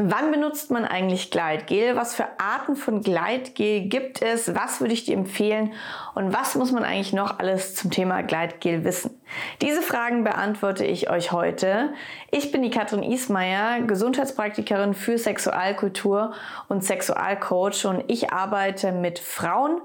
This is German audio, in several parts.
Wann benutzt man eigentlich Gleitgel? Was für Arten von Gleitgel gibt es? Was würde ich dir empfehlen? Und was muss man eigentlich noch alles zum Thema Gleitgel wissen? Diese Fragen beantworte ich euch heute. Ich bin die Katrin Ismaier, Gesundheitspraktikerin für Sexualkultur und Sexualcoach und ich arbeite mit Frauen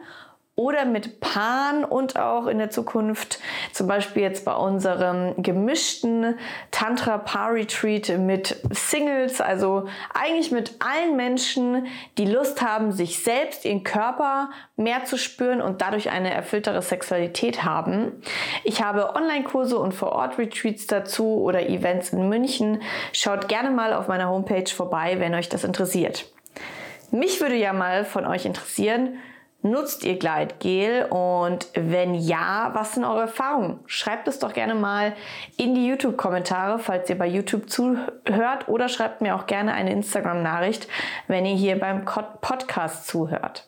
oder mit Paaren und auch in der Zukunft zum Beispiel jetzt bei unserem gemischten Tantra Paar Retreat mit Singles, also eigentlich mit allen Menschen, die Lust haben, sich selbst, ihren Körper mehr zu spüren und dadurch eine erfülltere Sexualität haben. Ich habe Online-Kurse und Vor-Ort-Retreats dazu oder Events in München. Schaut gerne mal auf meiner Homepage vorbei, wenn euch das interessiert. Mich würde ja mal von euch interessieren, Nutzt ihr Gleitgel und wenn ja, was sind eure Erfahrungen? Schreibt es doch gerne mal in die YouTube-Kommentare, falls ihr bei YouTube zuhört oder schreibt mir auch gerne eine Instagram-Nachricht, wenn ihr hier beim Podcast zuhört.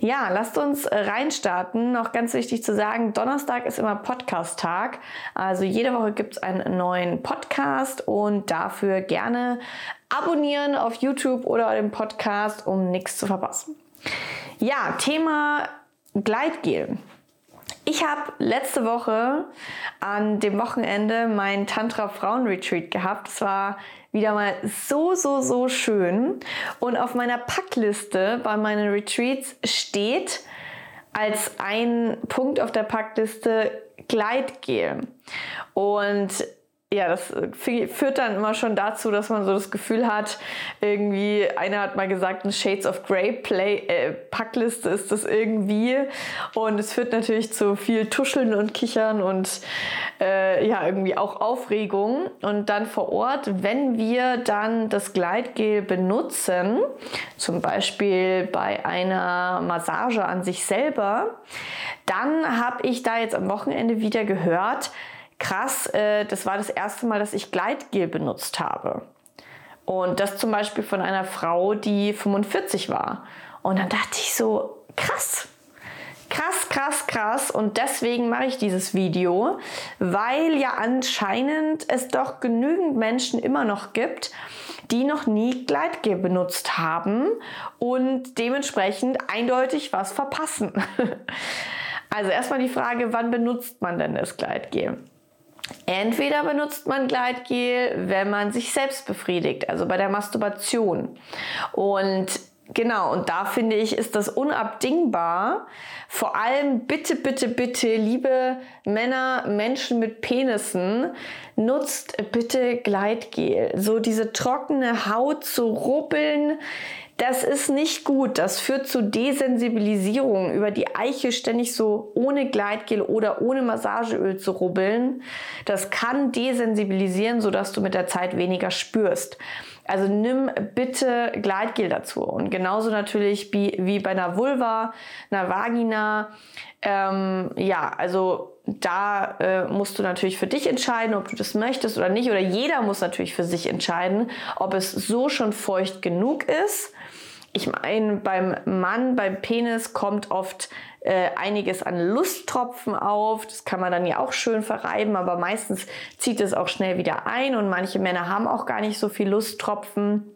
Ja, lasst uns reinstarten. Noch ganz wichtig zu sagen, Donnerstag ist immer Podcast-Tag. Also jede Woche gibt es einen neuen Podcast und dafür gerne abonnieren auf YouTube oder dem Podcast, um nichts zu verpassen. Ja, Thema Gleitgel. Ich habe letzte Woche an dem Wochenende mein Tantra Frauen Retreat gehabt. Es war wieder mal so, so, so schön. Und auf meiner Packliste bei meinen Retreats steht als ein Punkt auf der Packliste Gleitgel. Und ja, das äh, führt dann immer schon dazu, dass man so das Gefühl hat, irgendwie, einer hat mal gesagt, eine Shades of Grey Play, äh, Packliste ist das irgendwie. Und es führt natürlich zu viel Tuscheln und Kichern und äh, ja, irgendwie auch Aufregung. Und dann vor Ort, wenn wir dann das Gleitgel benutzen, zum Beispiel bei einer Massage an sich selber, dann habe ich da jetzt am Wochenende wieder gehört, krass, äh, das war das erste Mal, dass ich Gleitgel benutzt habe. Und das zum Beispiel von einer Frau, die 45 war. Und dann dachte ich so, krass, krass, krass, krass. Und deswegen mache ich dieses Video, weil ja anscheinend es doch genügend Menschen immer noch gibt, die noch nie Gleitgel benutzt haben und dementsprechend eindeutig was verpassen. Also erstmal die Frage, wann benutzt man denn das Gleitgel? Entweder benutzt man Gleitgel, wenn man sich selbst befriedigt, also bei der Masturbation. Und Genau, und da finde ich, ist das unabdingbar. Vor allem bitte, bitte, bitte, liebe Männer, Menschen mit Penissen, nutzt bitte Gleitgel. So diese trockene Haut zu rubbeln, das ist nicht gut. Das führt zu Desensibilisierung. Über die Eiche ständig so ohne Gleitgel oder ohne Massageöl zu rubbeln. Das kann desensibilisieren, sodass du mit der Zeit weniger spürst. Also nimm bitte Gleitgel dazu. Und genauso natürlich wie, wie bei einer Vulva, einer Vagina. Ähm, ja, also da äh, musst du natürlich für dich entscheiden, ob du das möchtest oder nicht. Oder jeder muss natürlich für sich entscheiden, ob es so schon feucht genug ist ich meine, beim Mann, beim Penis kommt oft äh, einiges an Lusttropfen auf. Das kann man dann ja auch schön verreiben, aber meistens zieht es auch schnell wieder ein und manche Männer haben auch gar nicht so viel Lusttropfen.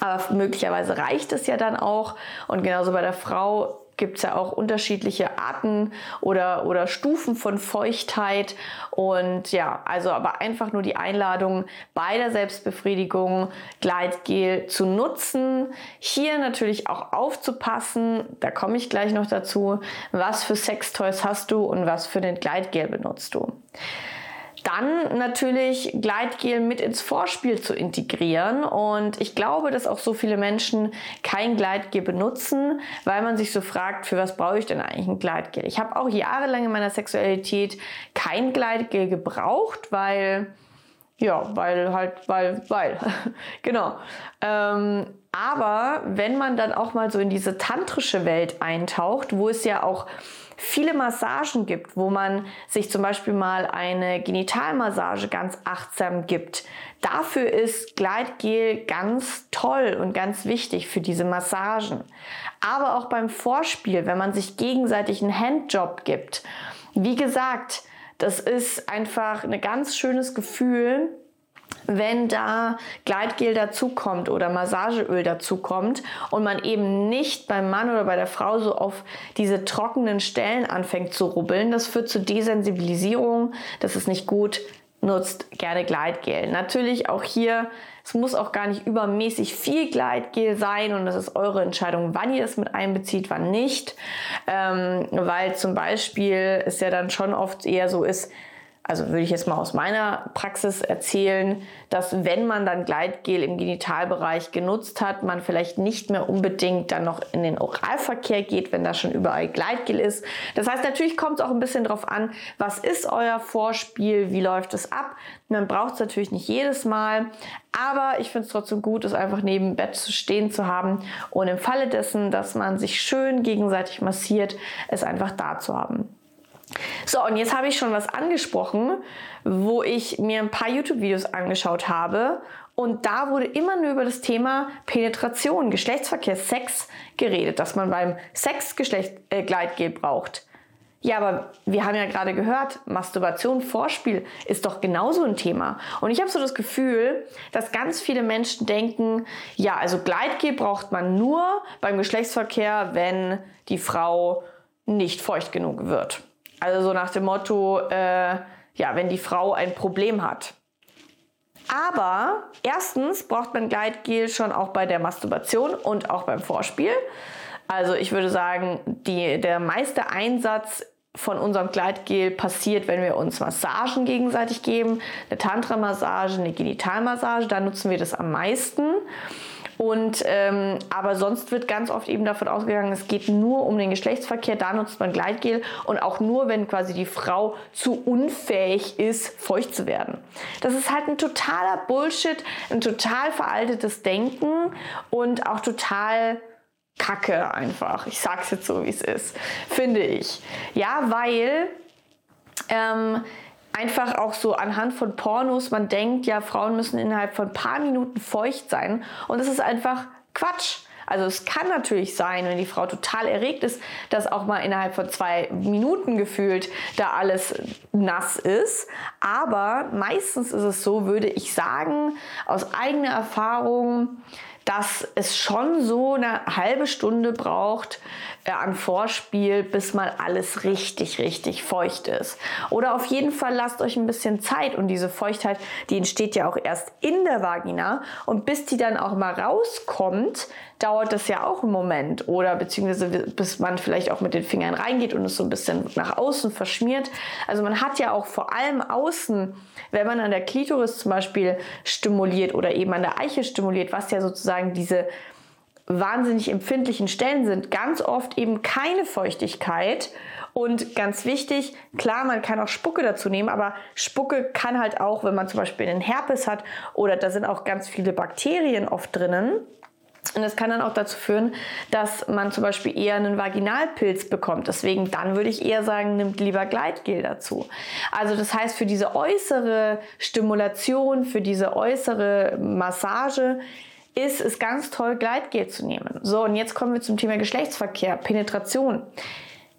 Aber möglicherweise reicht es ja dann auch. Und genauso bei der Frau gibt es ja auch unterschiedliche Arten oder, oder Stufen von Feuchtheit. Und ja, also aber einfach nur die Einladung bei der Selbstbefriedigung Gleitgel zu nutzen. Hier natürlich auch aufzupassen, da komme ich gleich noch dazu, was für Sextoys hast du und was für den Gleitgel benutzt du. Dann natürlich Gleitgel mit ins Vorspiel zu integrieren. Und ich glaube, dass auch so viele Menschen kein Gleitgel benutzen, weil man sich so fragt, für was brauche ich denn eigentlich ein Gleitgel? Ich habe auch jahrelang in meiner Sexualität kein Gleitgel gebraucht, weil ja, weil halt, weil, weil. genau. Ähm, aber wenn man dann auch mal so in diese tantrische Welt eintaucht, wo es ja auch viele Massagen gibt, wo man sich zum Beispiel mal eine Genitalmassage ganz achtsam gibt. Dafür ist Gleitgel ganz toll und ganz wichtig für diese Massagen. Aber auch beim Vorspiel, wenn man sich gegenseitig einen Handjob gibt. Wie gesagt, das ist einfach ein ganz schönes Gefühl, wenn da Gleitgel dazukommt oder Massageöl dazukommt und man eben nicht beim Mann oder bei der Frau so auf diese trockenen Stellen anfängt zu rubbeln, das führt zu Desensibilisierung, das ist nicht gut, nutzt gerne Gleitgel. Natürlich auch hier, es muss auch gar nicht übermäßig viel Gleitgel sein und das ist eure Entscheidung, wann ihr es mit einbezieht, wann nicht, ähm, weil zum Beispiel es ja dann schon oft eher so ist, also würde ich jetzt mal aus meiner Praxis erzählen, dass wenn man dann Gleitgel im Genitalbereich genutzt hat, man vielleicht nicht mehr unbedingt dann noch in den Oralverkehr geht, wenn da schon überall Gleitgel ist. Das heißt, natürlich kommt es auch ein bisschen drauf an, was ist euer Vorspiel, wie läuft es ab. Man braucht es natürlich nicht jedes Mal, aber ich finde es trotzdem gut, es einfach neben Bett zu stehen zu haben und im Falle dessen, dass man sich schön gegenseitig massiert, es einfach da zu haben. So, und jetzt habe ich schon was angesprochen, wo ich mir ein paar YouTube-Videos angeschaut habe. Und da wurde immer nur über das Thema Penetration, Geschlechtsverkehr, Sex geredet, dass man beim Sex Geschlecht, äh, Gleitgel braucht. Ja, aber wir haben ja gerade gehört, Masturbation, Vorspiel ist doch genauso ein Thema. Und ich habe so das Gefühl, dass ganz viele Menschen denken, ja, also Gleitgel braucht man nur beim Geschlechtsverkehr, wenn die Frau nicht feucht genug wird. Also so nach dem Motto, äh, ja, wenn die Frau ein Problem hat. Aber erstens braucht man Gleitgel schon auch bei der Masturbation und auch beim Vorspiel. Also ich würde sagen, die, der meiste Einsatz von unserem Gleitgel passiert, wenn wir uns Massagen gegenseitig geben, eine Tantra-Massage, eine Genitalmassage, da nutzen wir das am meisten. Und ähm, aber sonst wird ganz oft eben davon ausgegangen, es geht nur um den Geschlechtsverkehr. Da nutzt man Gleitgel und auch nur, wenn quasi die Frau zu unfähig ist, feucht zu werden. Das ist halt ein totaler Bullshit, ein total veraltetes Denken und auch total Kacke einfach. Ich sag's jetzt so, wie es ist, finde ich. Ja, weil ähm, einfach auch so anhand von Pornos, man denkt, ja, Frauen müssen innerhalb von ein paar Minuten feucht sein. Und das ist einfach Quatsch. Also es kann natürlich sein, wenn die Frau total erregt ist, dass auch mal innerhalb von zwei Minuten gefühlt da alles nass ist. Aber meistens ist es so, würde ich sagen, aus eigener Erfahrung, dass es schon so eine halbe Stunde braucht äh, an Vorspiel, bis mal alles richtig, richtig feucht ist. Oder auf jeden Fall lasst euch ein bisschen Zeit und diese Feuchtheit, die entsteht ja auch erst in der Vagina und bis die dann auch mal rauskommt, dauert das ja auch einen Moment oder beziehungsweise bis man vielleicht auch mit den Fingern reingeht und es so ein bisschen nach außen verschmiert. Also man hat ja auch vor allem außen, wenn man an der Klitoris zum Beispiel stimuliert oder eben an der Eiche stimuliert, was ja sozusagen diese wahnsinnig empfindlichen Stellen sind, ganz oft eben keine Feuchtigkeit. Und ganz wichtig, klar, man kann auch Spucke dazu nehmen, aber Spucke kann halt auch, wenn man zum Beispiel einen Herpes hat oder da sind auch ganz viele Bakterien oft drinnen, und das kann dann auch dazu führen, dass man zum Beispiel eher einen Vaginalpilz bekommt. Deswegen dann würde ich eher sagen, nimmt lieber Gleitgel dazu. Also das heißt, für diese äußere Stimulation, für diese äußere Massage ist es ganz toll, Gleitgel zu nehmen. So, und jetzt kommen wir zum Thema Geschlechtsverkehr, Penetration.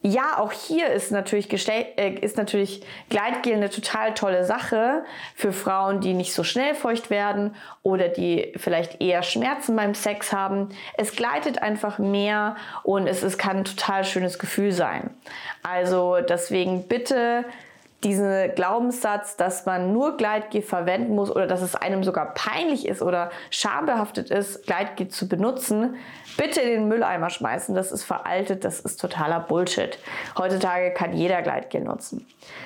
Ja, auch hier ist natürlich, äh, ist natürlich Gleitgel eine total tolle Sache für Frauen, die nicht so schnell feucht werden oder die vielleicht eher Schmerzen beim Sex haben. Es gleitet einfach mehr und es, es kann ein total schönes Gefühl sein. Also deswegen bitte diesen Glaubenssatz, dass man nur Gleitgel verwenden muss oder dass es einem sogar peinlich ist oder schambehaftet ist, Gleitgel zu benutzen, bitte in den Mülleimer schmeißen. Das ist veraltet, das ist totaler Bullshit. Heutzutage kann jeder Gleitgel nutzen.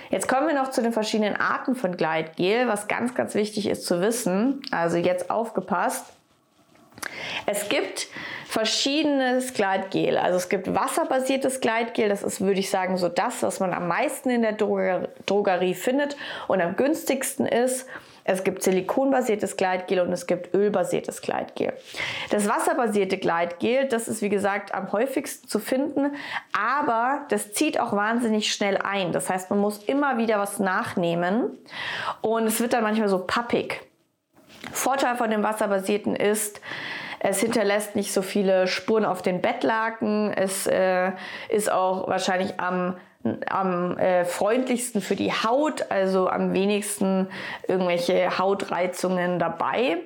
Jetzt kommen wir noch zu den verschiedenen Arten von Gleitgel, was ganz, ganz wichtig ist zu wissen. Also jetzt aufgepasst. Es gibt verschiedenes Gleitgel. Also es gibt wasserbasiertes Gleitgel, das ist, würde ich sagen, so das, was man am meisten in der Drogerie findet und am günstigsten ist. Es gibt silikonbasiertes Gleitgel und es gibt ölbasiertes Gleitgel. Das wasserbasierte Gleitgel, das ist wie gesagt am häufigsten zu finden, aber das zieht auch wahnsinnig schnell ein. Das heißt, man muss immer wieder was nachnehmen und es wird dann manchmal so pappig. Vorteil von dem wasserbasierten ist, es hinterlässt nicht so viele Spuren auf den Bettlaken. Es äh, ist auch wahrscheinlich am am äh, freundlichsten für die Haut, also am wenigsten irgendwelche Hautreizungen dabei.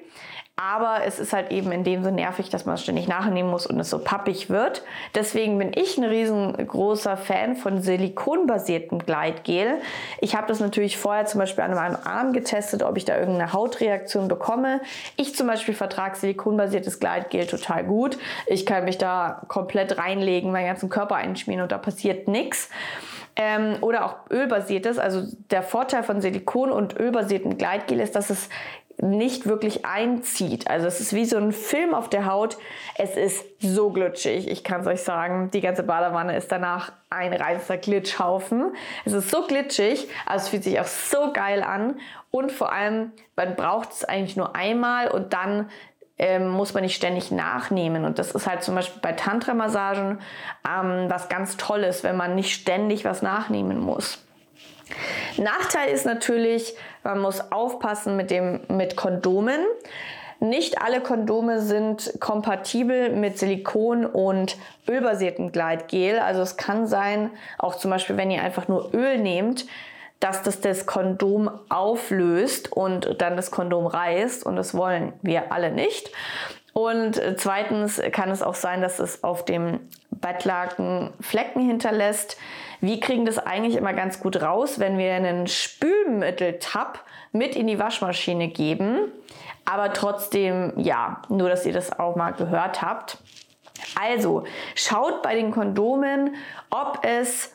Aber es ist halt eben in dem so nervig, dass man es ständig nachnehmen muss und es so pappig wird. Deswegen bin ich ein riesengroßer Fan von silikonbasiertem Gleitgel. Ich habe das natürlich vorher zum Beispiel an meinem Arm getestet, ob ich da irgendeine Hautreaktion bekomme. Ich zum Beispiel vertrage silikonbasiertes Gleitgel total gut. Ich kann mich da komplett reinlegen, meinen ganzen Körper einschmieren und da passiert nichts. Ähm, oder auch ölbasiertes. Also der Vorteil von Silikon und ölbasiertem Gleitgel ist, dass es nicht wirklich einzieht. Also es ist wie so ein Film auf der Haut. Es ist so glitschig. Ich kann es euch sagen, die ganze Badewanne ist danach ein reinster Glitschhaufen. Es ist so glitschig, also es fühlt sich auch so geil an. Und vor allem, man braucht es eigentlich nur einmal und dann ähm, muss man nicht ständig nachnehmen. Und das ist halt zum Beispiel bei Tantra-Massagen ähm, was ganz Tolles, wenn man nicht ständig was nachnehmen muss. Nachteil ist natürlich, man muss aufpassen mit, dem, mit Kondomen. Nicht alle Kondome sind kompatibel mit Silikon und ölbasiertem Gleitgel. Also es kann sein, auch zum Beispiel, wenn ihr einfach nur Öl nehmt, dass das das Kondom auflöst und dann das Kondom reißt. Und das wollen wir alle nicht. Und zweitens kann es auch sein, dass es auf dem Bettlaken Flecken hinterlässt. Wir kriegen das eigentlich immer ganz gut raus, wenn wir einen Spülmittel-Tab mit in die Waschmaschine geben. Aber trotzdem, ja, nur dass ihr das auch mal gehört habt. Also, schaut bei den Kondomen, ob es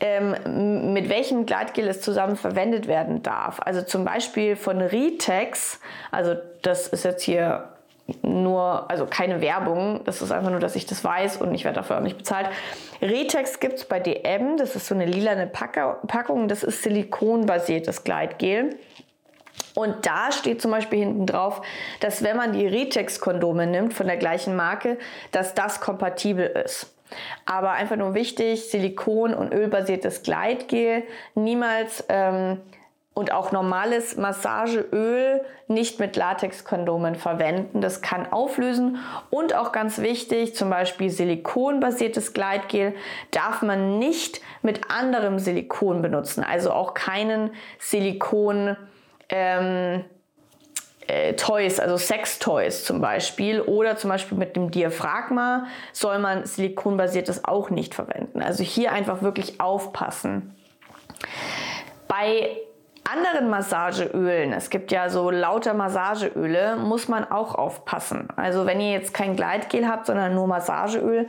ähm, mit welchem Gleitgel es zusammen verwendet werden darf. Also zum Beispiel von Ritex, also das ist jetzt hier nur, also keine Werbung, das ist einfach nur, dass ich das weiß und ich werde dafür auch nicht bezahlt. Retex gibt es bei DM, das ist so eine lilane Packung, das ist silikonbasiertes Gleitgel. Und da steht zum Beispiel hinten drauf, dass wenn man die Retex-Kondome nimmt von der gleichen Marke, dass das kompatibel ist. Aber einfach nur wichtig, Silikon- und ölbasiertes Gleitgel niemals ähm, und auch normales Massageöl nicht mit Latexkondomen verwenden. Das kann auflösen und auch ganz wichtig, zum Beispiel silikonbasiertes Gleitgel darf man nicht mit anderem Silikon benutzen. Also auch keinen Silikon ähm, äh, Toys, also Sex-Toys zum Beispiel oder zum Beispiel mit dem Diaphragma soll man silikonbasiertes auch nicht verwenden. Also hier einfach wirklich aufpassen. Bei anderen Massageölen, es gibt ja so lauter Massageöle, muss man auch aufpassen. Also wenn ihr jetzt kein Gleitgel habt, sondern nur Massageöl,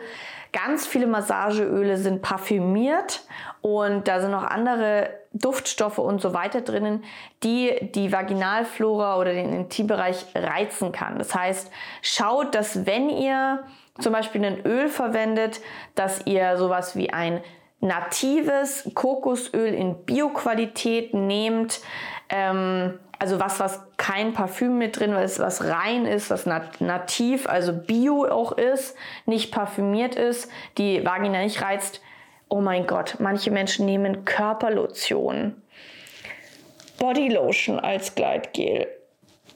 ganz viele Massageöle sind parfümiert und da sind noch andere Duftstoffe und so weiter drinnen, die die Vaginalflora oder den Intimbereich reizen kann. Das heißt, schaut, dass wenn ihr zum Beispiel ein Öl verwendet, dass ihr sowas wie ein natives Kokosöl in Bioqualität nehmt, ähm, also was, was kein Parfüm mit drin ist, was rein ist, was nat nativ, also bio auch ist, nicht parfümiert ist, die Vagina nicht reizt. Oh mein Gott, manche Menschen nehmen Körperlotion, Bodylotion als Gleitgel.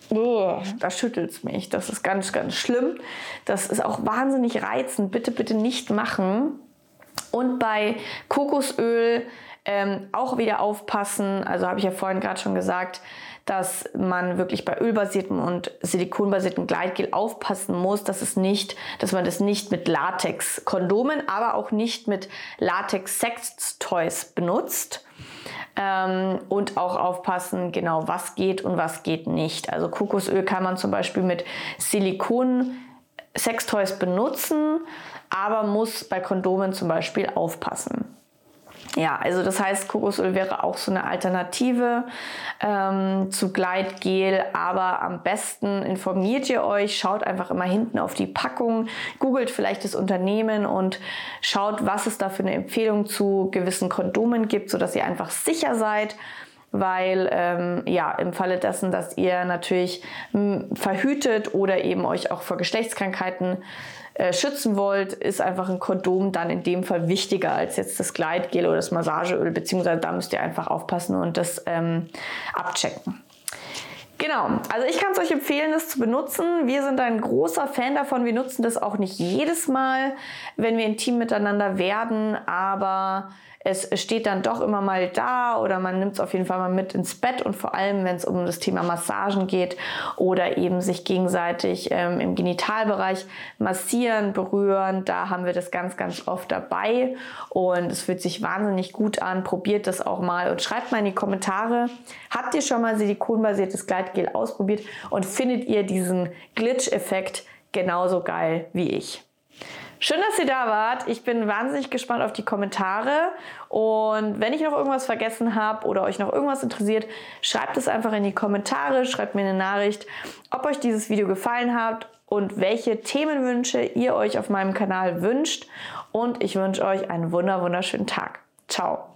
Oh, da schüttelt es mich. Das ist ganz, ganz schlimm. Das ist auch wahnsinnig reizend. Bitte, bitte nicht machen. Und bei Kokosöl ähm, auch wieder aufpassen. Also habe ich ja vorhin gerade schon gesagt, dass man wirklich bei ölbasiertem und silikonbasiertem Gleitgel aufpassen muss, dass es nicht, dass man das nicht mit Latex-Kondomen, aber auch nicht mit Latex-Sex-Toys benutzt. Ähm, und auch aufpassen, genau was geht und was geht nicht. Also Kokosöl kann man zum Beispiel mit Silikon Sextoys benutzen, aber muss bei Kondomen zum Beispiel aufpassen. Ja, also das heißt, Kokosöl wäre auch so eine Alternative ähm, zu Gleitgel, aber am besten informiert ihr euch, schaut einfach immer hinten auf die Packung, googelt vielleicht das Unternehmen und schaut, was es da für eine Empfehlung zu gewissen Kondomen gibt, sodass ihr einfach sicher seid weil ähm, ja im Falle dessen, dass ihr natürlich verhütet oder eben euch auch vor Geschlechtskrankheiten äh, schützen wollt, ist einfach ein Kondom dann in dem Fall wichtiger als jetzt das Gleitgel oder das Massageöl, beziehungsweise da müsst ihr einfach aufpassen und das ähm, abchecken. Genau, also ich kann es euch empfehlen, das zu benutzen. Wir sind ein großer Fan davon. Wir nutzen das auch nicht jedes Mal, wenn wir intim miteinander werden, aber es steht dann doch immer mal da oder man nimmt es auf jeden Fall mal mit ins Bett und vor allem, wenn es um das Thema Massagen geht oder eben sich gegenseitig ähm, im Genitalbereich massieren, berühren, da haben wir das ganz, ganz oft dabei und es fühlt sich wahnsinnig gut an. Probiert das auch mal und schreibt mal in die Kommentare, habt ihr schon mal silikonbasiertes Gleitgel ausprobiert und findet ihr diesen Glitch-Effekt genauso geil wie ich? Schön, dass ihr da wart. Ich bin wahnsinnig gespannt auf die Kommentare. Und wenn ich noch irgendwas vergessen habe oder euch noch irgendwas interessiert, schreibt es einfach in die Kommentare, schreibt mir eine Nachricht, ob euch dieses Video gefallen hat und welche Themenwünsche ihr euch auf meinem Kanal wünscht. Und ich wünsche euch einen wunder wunderschönen Tag. Ciao.